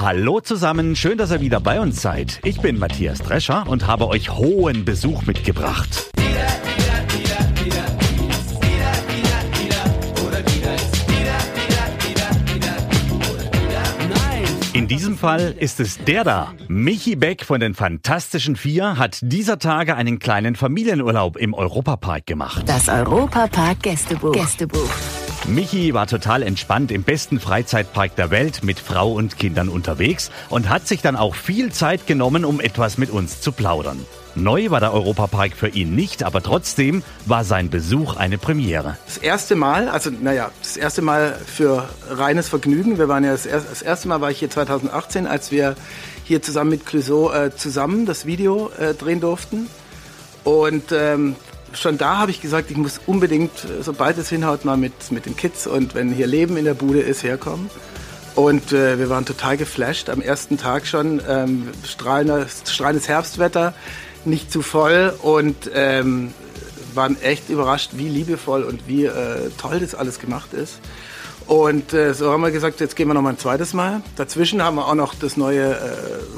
Hallo zusammen, schön, dass ihr wieder bei uns seid. Ich bin Matthias Drescher und habe euch hohen Besuch mitgebracht. In diesem Fall ist es der da. Michi Beck von den Fantastischen Vier hat dieser Tage einen kleinen Familienurlaub im Europapark gemacht. Das Europapark Gästebuch. Gästebuch. Michi war total entspannt im besten Freizeitpark der Welt mit Frau und Kindern unterwegs und hat sich dann auch viel Zeit genommen, um etwas mit uns zu plaudern. Neu war der Europapark für ihn nicht, aber trotzdem war sein Besuch eine Premiere. Das erste Mal, also naja, das erste Mal für reines Vergnügen. Wir waren ja das, erste, das erste Mal war ich hier 2018, als wir hier zusammen mit Clouseau äh, zusammen das Video äh, drehen durften. Und ähm, schon da habe ich gesagt, ich muss unbedingt, sobald es hinhaut, mal mit, mit den Kids und wenn hier Leben in der Bude ist, herkommen. Und äh, wir waren total geflasht. Am ersten Tag schon ähm, strahlendes, strahlendes Herbstwetter, nicht zu voll und ähm, waren echt überrascht, wie liebevoll und wie äh, toll das alles gemacht ist. Und äh, so haben wir gesagt, jetzt gehen wir noch mal ein zweites Mal. Dazwischen haben wir auch noch das neue äh,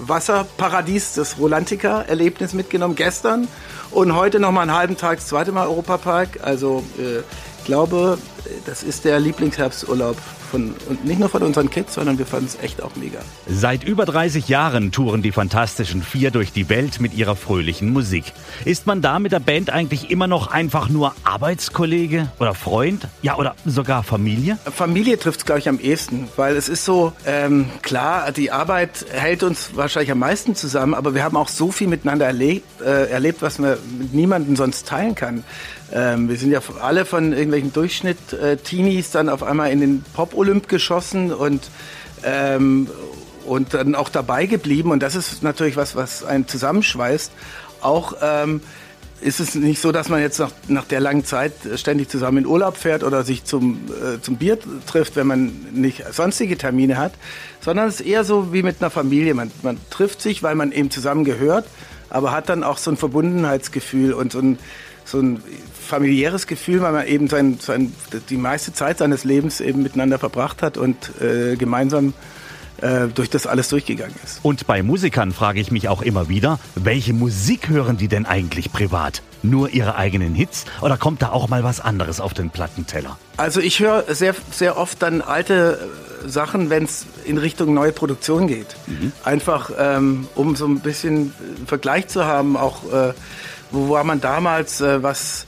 Wasserparadies, das Rolantica-Erlebnis mitgenommen gestern. Und heute noch mal einen halben Tag das zweite Mal Europapark. Also äh, ich glaube, das ist der Lieblingsherbsturlaub von, und nicht nur von unseren Kids, sondern wir fanden es echt auch mega. Seit über 30 Jahren touren die Fantastischen Vier durch die Welt mit ihrer fröhlichen Musik. Ist man da mit der Band eigentlich immer noch einfach nur Arbeitskollege oder Freund? Ja, oder sogar Familie? Familie trifft es, glaube ich, am ehesten, weil es ist so, ähm, klar, die Arbeit hält uns wahrscheinlich am meisten zusammen, aber wir haben auch so viel miteinander erlebt, äh, erlebt was man mit niemandem sonst teilen kann. Ähm, wir sind ja alle von irgendwelchen Äh, dann auf einmal in den Pop-Olymp geschossen und, ähm, und dann auch dabei geblieben. Und das ist natürlich was, was einen zusammenschweißt. Auch ähm, ist es nicht so, dass man jetzt nach, nach der langen Zeit ständig zusammen in Urlaub fährt oder sich zum, äh, zum Bier trifft, wenn man nicht sonstige Termine hat, sondern es ist eher so wie mit einer Familie. Man, man trifft sich, weil man eben zusammen gehört, aber hat dann auch so ein Verbundenheitsgefühl und so ein, so ein familiäres Gefühl, weil man eben sein, sein, die meiste Zeit seines Lebens eben miteinander verbracht hat und äh, gemeinsam äh, durch das alles durchgegangen ist. Und bei Musikern frage ich mich auch immer wieder, welche Musik hören die denn eigentlich privat? Nur ihre eigenen Hits oder kommt da auch mal was anderes auf den Plattenteller? Also ich höre sehr, sehr oft dann alte äh, Sachen, wenn es in Richtung neue Produktion geht. Mhm. Einfach ähm, um so ein bisschen Vergleich zu haben, auch äh, wo war man damals, äh, was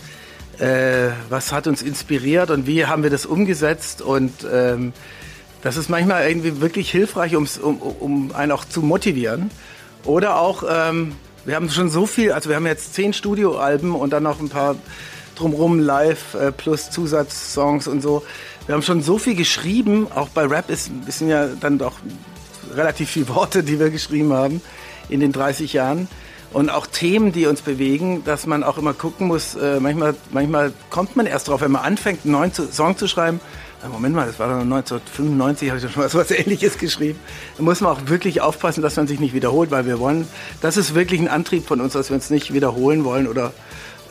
äh, was hat uns inspiriert und wie haben wir das umgesetzt und ähm, das ist manchmal irgendwie wirklich hilfreich, um, um einen auch zu motivieren. Oder auch, ähm, wir haben schon so viel, also wir haben jetzt zehn Studioalben und dann noch ein paar drumrum live äh, plus Zusatzsongs und so. Wir haben schon so viel geschrieben, auch bei Rap ist, sind ja dann doch relativ viele Worte, die wir geschrieben haben in den 30 Jahren und auch Themen, die uns bewegen, dass man auch immer gucken muss, äh, manchmal, manchmal kommt man erst drauf, wenn man anfängt, einen neuen Song zu schreiben, Moment mal, das war doch 1995, habe ich schon mal so was Ähnliches geschrieben. Da muss man auch wirklich aufpassen, dass man sich nicht wiederholt, weil wir wollen, das ist wirklich ein Antrieb von uns, dass wir uns nicht wiederholen wollen oder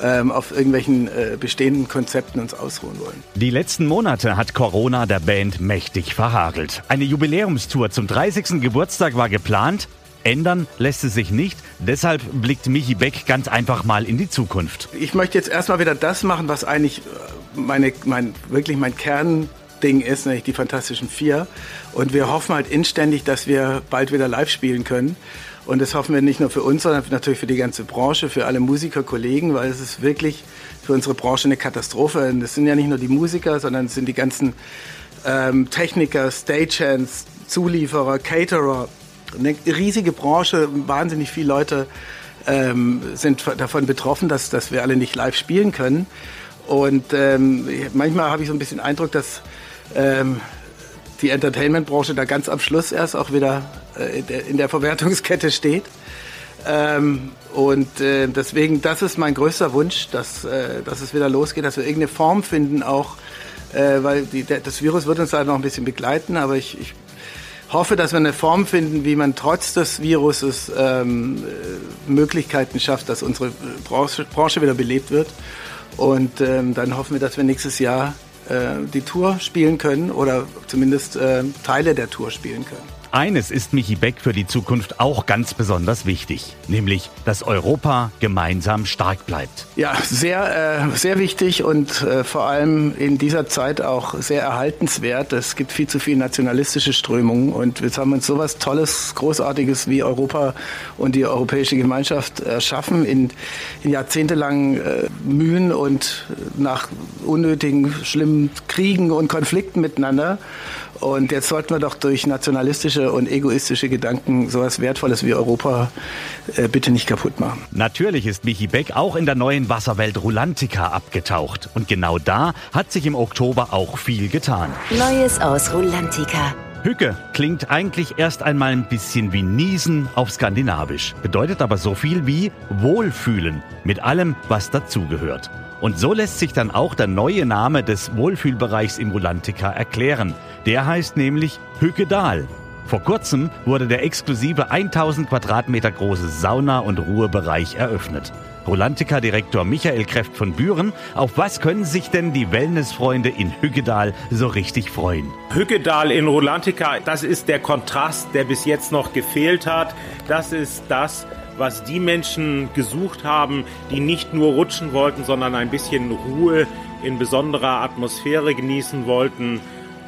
ähm, auf irgendwelchen äh, bestehenden Konzepten uns ausruhen wollen. Die letzten Monate hat Corona der Band mächtig verhagelt. Eine Jubiläumstour zum 30. Geburtstag war geplant, Ändern lässt es sich nicht. Deshalb blickt Michi Beck ganz einfach mal in die Zukunft. Ich möchte jetzt erstmal wieder das machen, was eigentlich äh, meine, mein, wirklich mein Kernding ist, nämlich die Fantastischen Vier. Und wir hoffen halt inständig, dass wir bald wieder live spielen können. Und das hoffen wir nicht nur für uns, sondern natürlich für die ganze Branche, für alle Musikerkollegen, weil es ist wirklich für unsere Branche eine Katastrophe. Und das sind ja nicht nur die Musiker, sondern es sind die ganzen ähm, Techniker, Stagehands, Zulieferer, Caterer, eine riesige Branche, wahnsinnig viele Leute ähm, sind davon betroffen, dass, dass wir alle nicht live spielen können. Und ähm, manchmal habe ich so ein bisschen Eindruck, dass ähm, die Entertainment-Branche da ganz am Schluss erst auch wieder äh, in der Verwertungskette steht. Ähm, und äh, deswegen, das ist mein größter Wunsch, dass, äh, dass es wieder losgeht, dass wir irgendeine Form finden, auch äh, weil die, der, das Virus wird uns da noch ein bisschen begleiten, aber ich, ich hoffe, dass wir eine Form finden, wie man trotz des Viruses ähm, äh, Möglichkeiten schafft, dass unsere Branche, Branche wieder belebt wird. Und ähm, dann hoffen wir, dass wir nächstes Jahr äh, die Tour spielen können oder zumindest äh, Teile der Tour spielen können. Eines ist Michi Beck für die Zukunft auch ganz besonders wichtig, nämlich, dass Europa gemeinsam stark bleibt. Ja, sehr, äh, sehr wichtig und äh, vor allem in dieser Zeit auch sehr erhaltenswert. Es gibt viel zu viele nationalistische Strömungen und jetzt haben uns sowas Tolles, Großartiges wie Europa und die Europäische Gemeinschaft erschaffen in, in jahrzehntelangen äh, Mühen und nach unnötigen, schlimmen Kriegen und Konflikten miteinander. Und jetzt sollten wir doch durch nationalistische und egoistische Gedanken sowas Wertvolles wie Europa äh, bitte nicht kaputt machen. Natürlich ist Michi Beck auch in der neuen Wasserwelt Rulantica abgetaucht. Und genau da hat sich im Oktober auch viel getan. Neues aus Rulantica. Hücke klingt eigentlich erst einmal ein bisschen wie Niesen auf Skandinavisch, bedeutet aber so viel wie Wohlfühlen mit allem, was dazugehört. Und so lässt sich dann auch der neue Name des Wohlfühlbereichs im Rulantica erklären. Der heißt nämlich Hückedal. Vor kurzem wurde der exklusive 1000 Quadratmeter große Sauna- und Ruhebereich eröffnet. Rolantica-Direktor Michael Kräft von Büren, auf was können sich denn die Wellnessfreunde in Hückedal so richtig freuen? Hückedal in Rolantica, das ist der Kontrast, der bis jetzt noch gefehlt hat. Das ist das, was die Menschen gesucht haben, die nicht nur rutschen wollten, sondern ein bisschen Ruhe in besonderer Atmosphäre genießen wollten.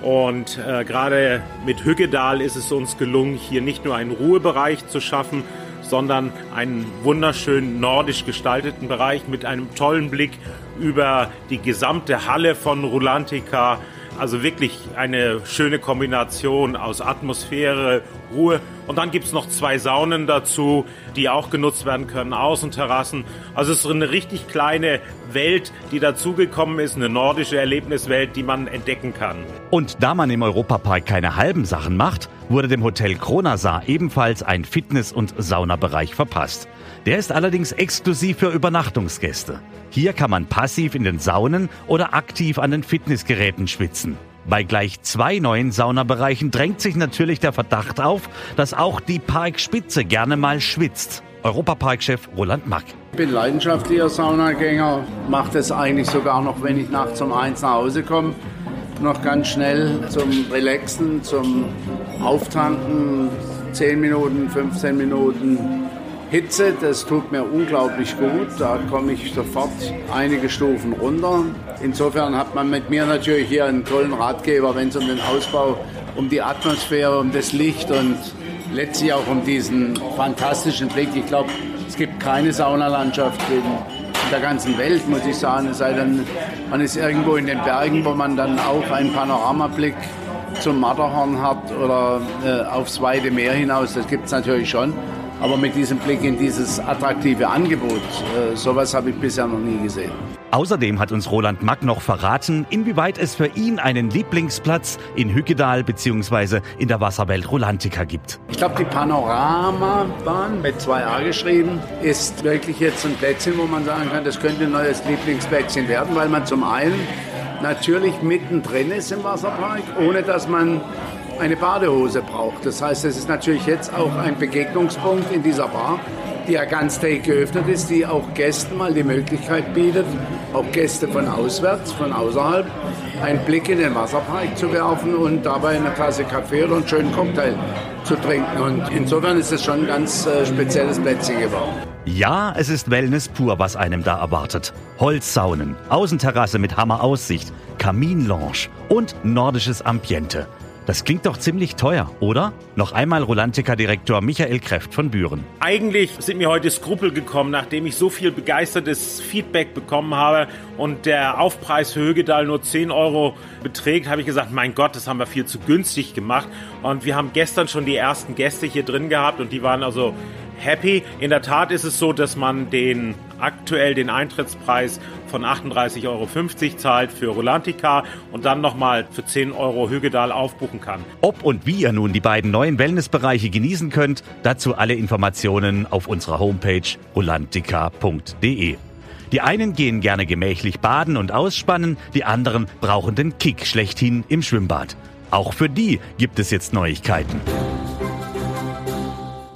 Und äh, gerade mit Hüggedal ist es uns gelungen, hier nicht nur einen Ruhebereich zu schaffen, sondern einen wunderschönen nordisch gestalteten Bereich mit einem tollen Blick über die gesamte Halle von Rulantica. Also wirklich eine schöne Kombination aus Atmosphäre, Ruhe. Und dann gibt es noch zwei Saunen dazu, die auch genutzt werden können, Außenterrassen. Also es ist eine richtig kleine Welt, die dazugekommen ist, eine nordische Erlebniswelt, die man entdecken kann. Und da man im Europapark keine halben Sachen macht, wurde dem Hotel Kronasar ebenfalls ein Fitness- und Saunabereich verpasst. Der ist allerdings exklusiv für Übernachtungsgäste. Hier kann man passiv in den Saunen oder aktiv an den Fitnessgeräten schwitzen. Bei gleich zwei neuen Saunabereichen drängt sich natürlich der Verdacht auf, dass auch die Parkspitze gerne mal schwitzt. Europaparkchef Roland Mack. Ich bin leidenschaftlicher Saunagänger, mache das eigentlich sogar noch, wenn ich nachts um eins nach Hause komme, noch ganz schnell zum Relaxen, zum Auftanken, 10 Minuten, 15 Minuten Hitze, das tut mir unglaublich gut. Da komme ich sofort einige Stufen runter. Insofern hat man mit mir natürlich hier einen tollen Ratgeber, wenn es um den Ausbau, um die Atmosphäre, um das Licht und letztlich auch um diesen fantastischen Blick. Ich glaube, es gibt keine Saunalandschaft in, der ganzen Welt, muss ich sagen. Es sei denn, man ist irgendwo in den Bergen, wo man dann auch einen Panoramablick zum Matterhorn hat oder äh, aufs weite Meer hinaus. Das gibt es natürlich schon. Aber mit diesem Blick in dieses attraktive Angebot, äh, sowas habe ich bisher noch nie gesehen. Außerdem hat uns Roland Mack noch verraten, inwieweit es für ihn einen Lieblingsplatz in Hückedal bzw. in der Wasserwelt Rolantica gibt. Ich glaube, die Panoramabahn mit 2a geschrieben ist wirklich jetzt ein Plätzchen, wo man sagen kann, das könnte ein neues Lieblingsplätzchen werden, weil man zum einen natürlich mittendrin ist im Wasserpark, ohne dass man eine Badehose braucht. Das heißt, es ist natürlich jetzt auch ein Begegnungspunkt in dieser Bar, die ja ganztägig geöffnet ist, die auch Gästen mal die Möglichkeit bietet, auch Gäste von auswärts, von außerhalb, einen Blick in den Wasserpark zu werfen und dabei eine Tasse Kaffee oder einen schönen Cocktail zu trinken. Und insofern ist es schon ein ganz äh, spezielles Plätzchen geworden. Ja, es ist Wellness pur, was einem da erwartet. Holzsaunen, Außenterrasse mit Hammeraussicht, Kaminlounge und nordisches Ambiente. Das klingt doch ziemlich teuer, oder? Noch einmal Rolantica-Direktor Michael Kräft von Büren. Eigentlich sind mir heute Skrupel gekommen, nachdem ich so viel begeistertes Feedback bekommen habe und der Aufpreis für Högedal nur 10 Euro beträgt, habe ich gesagt, mein Gott, das haben wir viel zu günstig gemacht. Und wir haben gestern schon die ersten Gäste hier drin gehabt und die waren also happy. In der Tat ist es so, dass man den aktuell den Eintrittspreis von 38,50 Euro zahlt für Rolantica und dann nochmal für 10 Euro Hügedal aufbuchen kann. Ob und wie ihr nun die beiden neuen Wellnessbereiche genießen könnt, dazu alle Informationen auf unserer Homepage rolantica.de. Die einen gehen gerne gemächlich baden und ausspannen, die anderen brauchen den Kick schlechthin im Schwimmbad. Auch für die gibt es jetzt Neuigkeiten.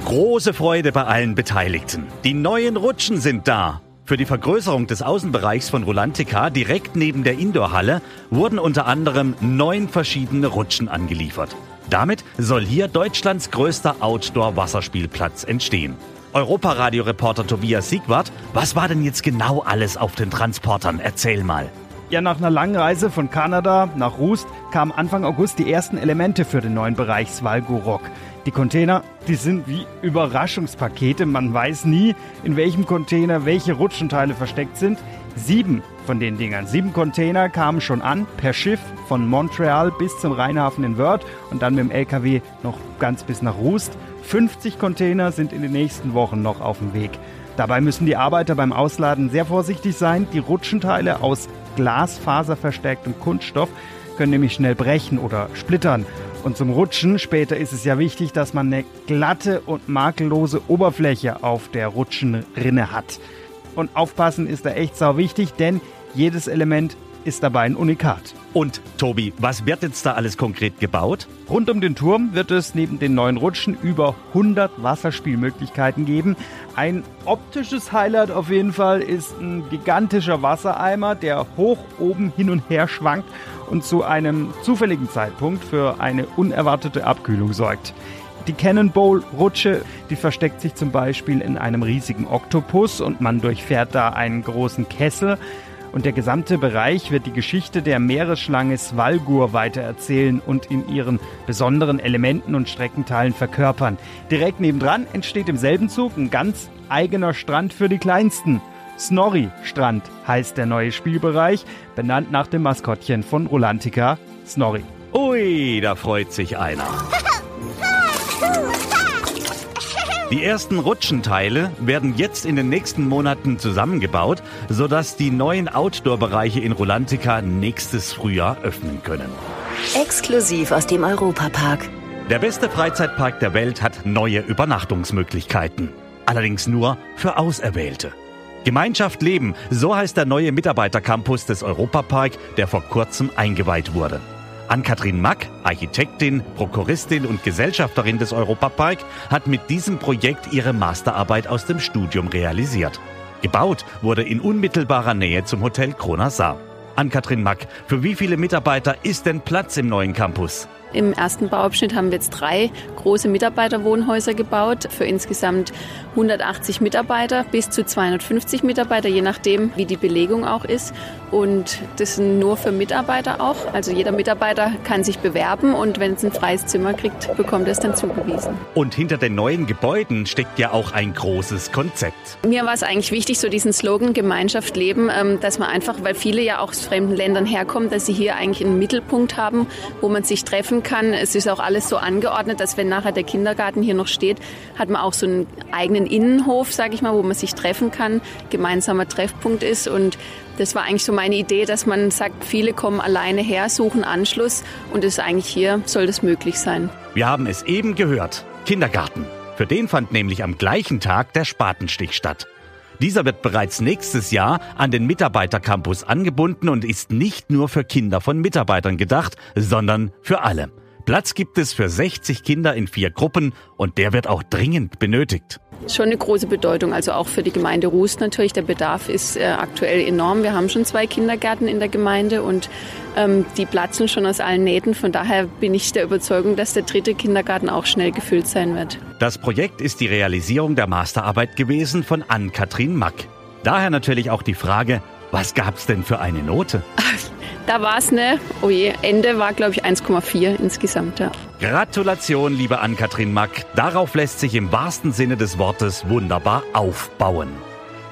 Große Freude bei allen Beteiligten. Die neuen Rutschen sind da. Für die Vergrößerung des Außenbereichs von Rolantica direkt neben der Indoorhalle wurden unter anderem neun verschiedene Rutschen angeliefert. Damit soll hier Deutschlands größter Outdoor-Wasserspielplatz entstehen. Europaradioreporter Tobias Siegwart, was war denn jetzt genau alles auf den Transportern? Erzähl mal. Ja, nach einer langen Reise von Kanada nach Rust kamen Anfang August die ersten Elemente für den neuen Bereich Svalgo Die Container, die sind wie Überraschungspakete. Man weiß nie, in welchem Container welche Rutschenteile versteckt sind. Sieben von den Dingern, sieben Container kamen schon an, per Schiff von Montreal bis zum Rheinhafen in Wörth und dann mit dem LKW noch ganz bis nach Rust. 50 Container sind in den nächsten Wochen noch auf dem Weg. Dabei müssen die Arbeiter beim Ausladen sehr vorsichtig sein. Die Rutschenteile aus glasfaserverstärktem Kunststoff können nämlich schnell brechen oder splittern. Und zum Rutschen später ist es ja wichtig, dass man eine glatte und makellose Oberfläche auf der Rutschenrinne hat. Und aufpassen ist da echt sau wichtig, denn jedes Element ist dabei ein Unikat. Und Tobi, was wird jetzt da alles konkret gebaut? Rund um den Turm wird es neben den neuen Rutschen über 100 Wasserspielmöglichkeiten geben. Ein optisches Highlight auf jeden Fall ist ein gigantischer Wassereimer, der hoch oben hin und her schwankt und zu einem zufälligen Zeitpunkt für eine unerwartete Abkühlung sorgt. Die Cannonball-Rutsche, die versteckt sich zum Beispiel in einem riesigen Oktopus und man durchfährt da einen großen Kessel und der gesamte Bereich wird die Geschichte der Meeresschlange Svalgur weitererzählen und in ihren besonderen Elementen und Streckenteilen verkörpern. Direkt nebendran entsteht im selben Zug ein ganz eigener Strand für die Kleinsten. Snorri Strand heißt der neue Spielbereich, benannt nach dem Maskottchen von Rolantica, Snorri. Ui, da freut sich einer. Die ersten Rutschenteile werden jetzt in den nächsten Monaten zusammengebaut, sodass die neuen Outdoor-Bereiche in Rolantica nächstes Frühjahr öffnen können. Exklusiv aus dem Europapark. Der beste Freizeitpark der Welt hat neue Übernachtungsmöglichkeiten. Allerdings nur für Auserwählte. Gemeinschaft leben, so heißt der neue Mitarbeitercampus des Europapark, der vor kurzem eingeweiht wurde. Ann-Kathrin Mack, Architektin, Prokuristin und Gesellschafterin des Europapark, hat mit diesem Projekt ihre Masterarbeit aus dem Studium realisiert. Gebaut wurde in unmittelbarer Nähe zum Hotel Kronasar. Ann-Kathrin Mack, für wie viele Mitarbeiter ist denn Platz im neuen Campus? Im ersten Bauabschnitt haben wir jetzt drei große Mitarbeiterwohnhäuser gebaut für insgesamt 180 Mitarbeiter bis zu 250 Mitarbeiter, je nachdem, wie die Belegung auch ist. Und das sind nur für Mitarbeiter auch. Also jeder Mitarbeiter kann sich bewerben und wenn es ein freies Zimmer kriegt, bekommt er es dann zugewiesen. Und hinter den neuen Gebäuden steckt ja auch ein großes Konzept. Mir war es eigentlich wichtig, so diesen Slogan Gemeinschaft leben, ähm, dass man einfach, weil viele ja auch aus fremden Ländern herkommen, dass sie hier eigentlich einen Mittelpunkt haben, wo man sich treffen kann. Es ist auch alles so angeordnet, dass wenn nachher der Kindergarten hier noch steht, hat man auch so einen eigenen Innenhof, sage ich mal, wo man sich treffen kann, gemeinsamer Treffpunkt ist und das war eigentlich so meine Idee, dass man sagt, viele kommen alleine her, suchen Anschluss und ist eigentlich hier soll das möglich sein. Wir haben es eben gehört. Kindergarten. Für den fand nämlich am gleichen Tag der Spatenstich statt. Dieser wird bereits nächstes Jahr an den Mitarbeitercampus angebunden und ist nicht nur für Kinder von Mitarbeitern gedacht, sondern für alle. Platz gibt es für 60 Kinder in vier Gruppen und der wird auch dringend benötigt. Schon eine große Bedeutung, also auch für die Gemeinde Rust natürlich. Der Bedarf ist äh, aktuell enorm. Wir haben schon zwei Kindergärten in der Gemeinde und ähm, die platzen schon aus allen Nähten. Von daher bin ich der Überzeugung, dass der dritte Kindergarten auch schnell gefüllt sein wird. Das Projekt ist die Realisierung der Masterarbeit gewesen von Ann-Kathrin Mack. Daher natürlich auch die Frage, was gab's denn für eine Note? Da war es eine, oh je, Ende war glaube ich 1,4 insgesamt. Ja. Gratulation, liebe Ann-Kathrin Mack. Darauf lässt sich im wahrsten Sinne des Wortes wunderbar aufbauen.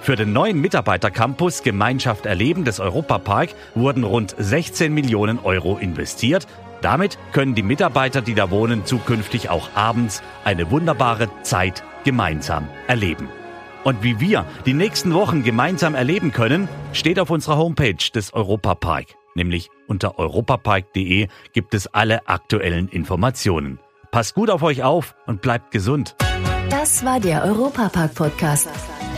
Für den neuen Mitarbeitercampus Gemeinschaft Erleben des Europapark wurden rund 16 Millionen Euro investiert. Damit können die Mitarbeiter, die da wohnen, zukünftig auch abends eine wunderbare Zeit gemeinsam erleben. Und wie wir die nächsten Wochen gemeinsam erleben können, steht auf unserer Homepage des Europapark. Nämlich unter europapark.de gibt es alle aktuellen Informationen. Passt gut auf euch auf und bleibt gesund. Das war der Europapark-Podcast.